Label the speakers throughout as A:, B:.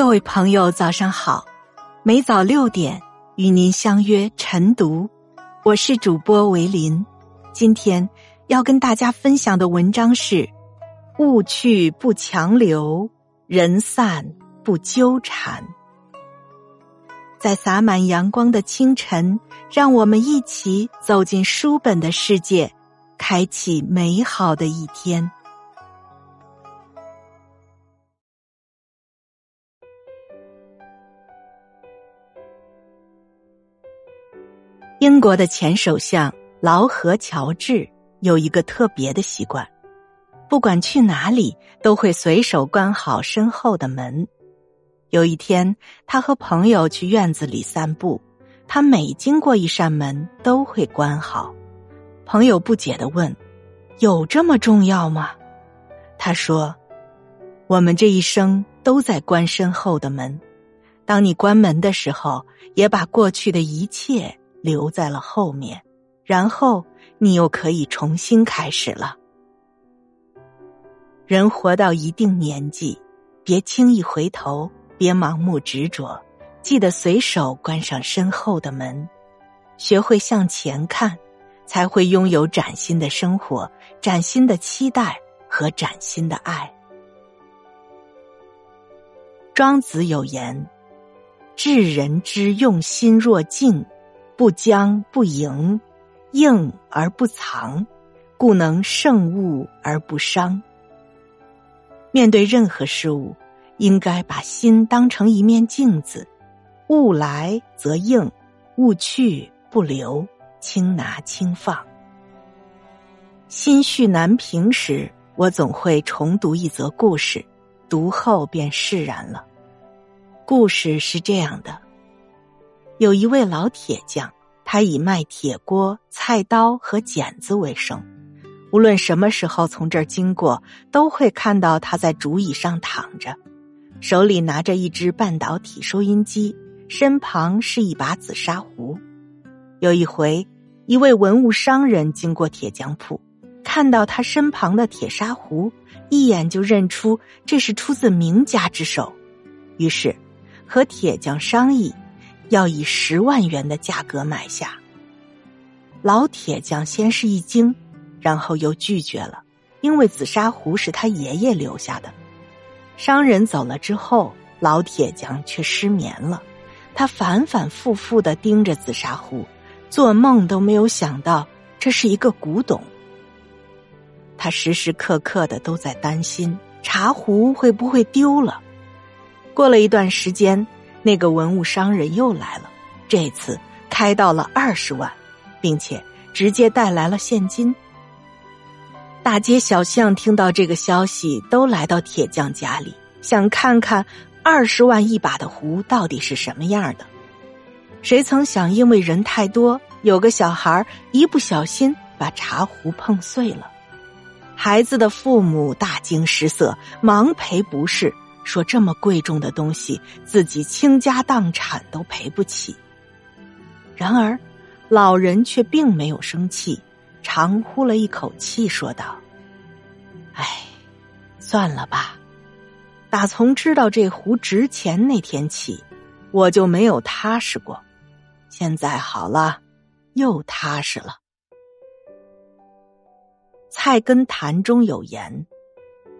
A: 各位朋友，早上好！每早六点与您相约晨读，我是主播维林。今天要跟大家分享的文章是：物去不强留，人散不纠缠。在洒满阳光的清晨，让我们一起走进书本的世界，开启美好的一天。英国的前首相劳合乔治有一个特别的习惯，不管去哪里都会随手关好身后的门。有一天，他和朋友去院子里散步，他每经过一扇门都会关好。朋友不解的问：“有这么重要吗？”他说：“我们这一生都在关身后的门，当你关门的时候，也把过去的一切。”留在了后面，然后你又可以重新开始了。人活到一定年纪，别轻易回头，别盲目执着，记得随手关上身后的门，学会向前看，才会拥有崭新的生活、崭新的期待和崭新的爱。庄子有言：“治人之用心若镜。”不僵不迎，硬而不藏，故能胜物而不伤。面对任何事物，应该把心当成一面镜子，物来则应，物去不留，轻拿轻放。心绪难平时，我总会重读一则故事，读后便释然了。故事是这样的。有一位老铁匠，他以卖铁锅、菜刀和剪子为生。无论什么时候从这儿经过，都会看到他在竹椅上躺着，手里拿着一只半导体收音机，身旁是一把紫砂壶。有一回，一位文物商人经过铁匠铺，看到他身旁的铁砂壶，一眼就认出这是出自名家之手，于是和铁匠商议。要以十万元的价格买下。老铁匠先是一惊，然后又拒绝了，因为紫砂壶是他爷爷留下的。商人走了之后，老铁匠却失眠了，他反反复复的盯着紫砂壶，做梦都没有想到这是一个古董。他时时刻刻的都在担心茶壶会不会丢了。过了一段时间。那个文物商人又来了，这次开到了二十万，并且直接带来了现金。大街小巷听到这个消息，都来到铁匠家里，想看看二十万一把的壶到底是什么样的。谁曾想，因为人太多，有个小孩一不小心把茶壶碰碎了，孩子的父母大惊失色，忙赔不是。说这么贵重的东西，自己倾家荡产都赔不起。然而，老人却并没有生气，长呼了一口气，说道：“哎，算了吧。打从知道这壶值钱那天起，我就没有踏实过。现在好了，又踏实了。”《菜根谭》中有言：“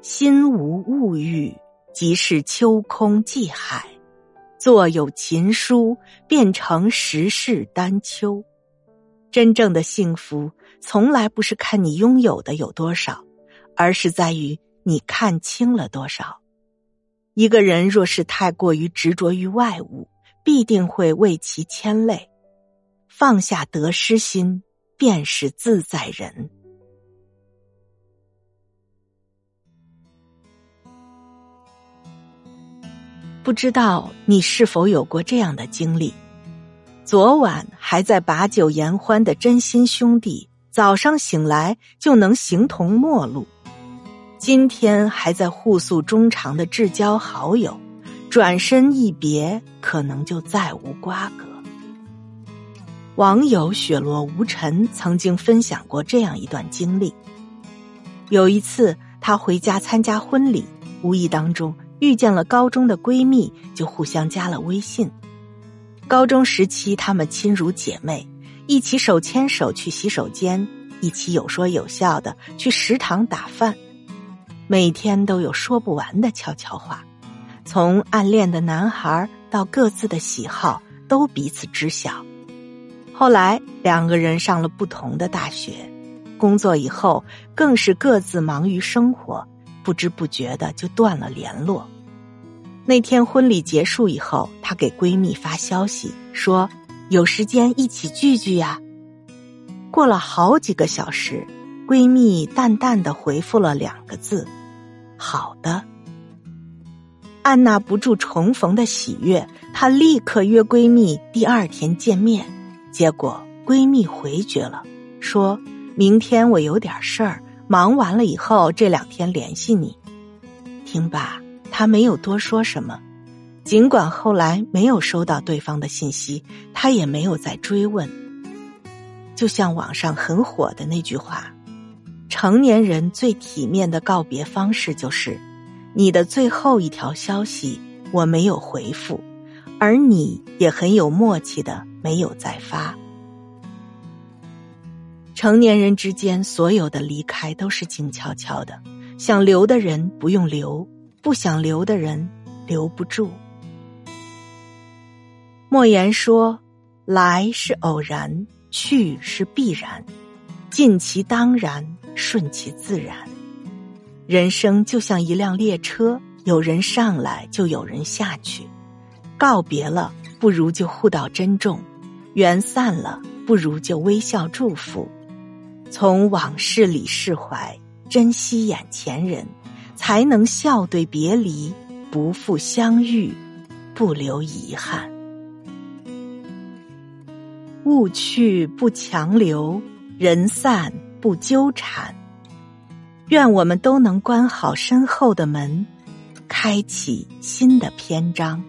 A: 心无物欲。”即是秋空寄海，坐有琴书，变成十世丹丘。真正的幸福，从来不是看你拥有的有多少，而是在于你看清了多少。一个人若是太过于执着于外物，必定会为其牵累。放下得失心，便是自在人。不知道你是否有过这样的经历？昨晚还在把酒言欢的真心兄弟，早上醒来就能形同陌路；今天还在互诉衷肠的至交好友，转身一别，可能就再无瓜葛。网友雪落无尘曾经分享过这样一段经历：有一次，他回家参加婚礼，无意当中。遇见了高中的闺蜜，就互相加了微信。高中时期，她们亲如姐妹，一起手牵手去洗手间，一起有说有笑的去食堂打饭，每天都有说不完的悄悄话。从暗恋的男孩到各自的喜好，都彼此知晓。后来两个人上了不同的大学，工作以后更是各自忙于生活，不知不觉的就断了联络。那天婚礼结束以后，她给闺蜜发消息说：“有时间一起聚聚呀。”过了好几个小时，闺蜜淡淡的回复了两个字：“好的。”按捺不住重逢的喜悦，她立刻约闺蜜第二天见面。结果闺蜜回绝了，说明天我有点事儿，忙完了以后这两天联系你。听罢，他没有多说什么。尽管后来没有收到对方的信息，他也没有再追问。就像网上很火的那句话：“成年人最体面的告别方式就是。”你的最后一条消息我没有回复，而你也很有默契的没有再发。成年人之间所有的离开都是静悄悄的，想留的人不用留，不想留的人留不住。莫言说：“来是偶然，去是必然，尽其当然，顺其自然。”人生就像一辆列车，有人上来就有人下去。告别了，不如就互道珍重；缘散了，不如就微笑祝福。从往事里释怀，珍惜眼前人，才能笑对别离，不负相遇，不留遗憾。物去不强留，人散不纠缠。愿我们都能关好身后的门，开启新的篇章。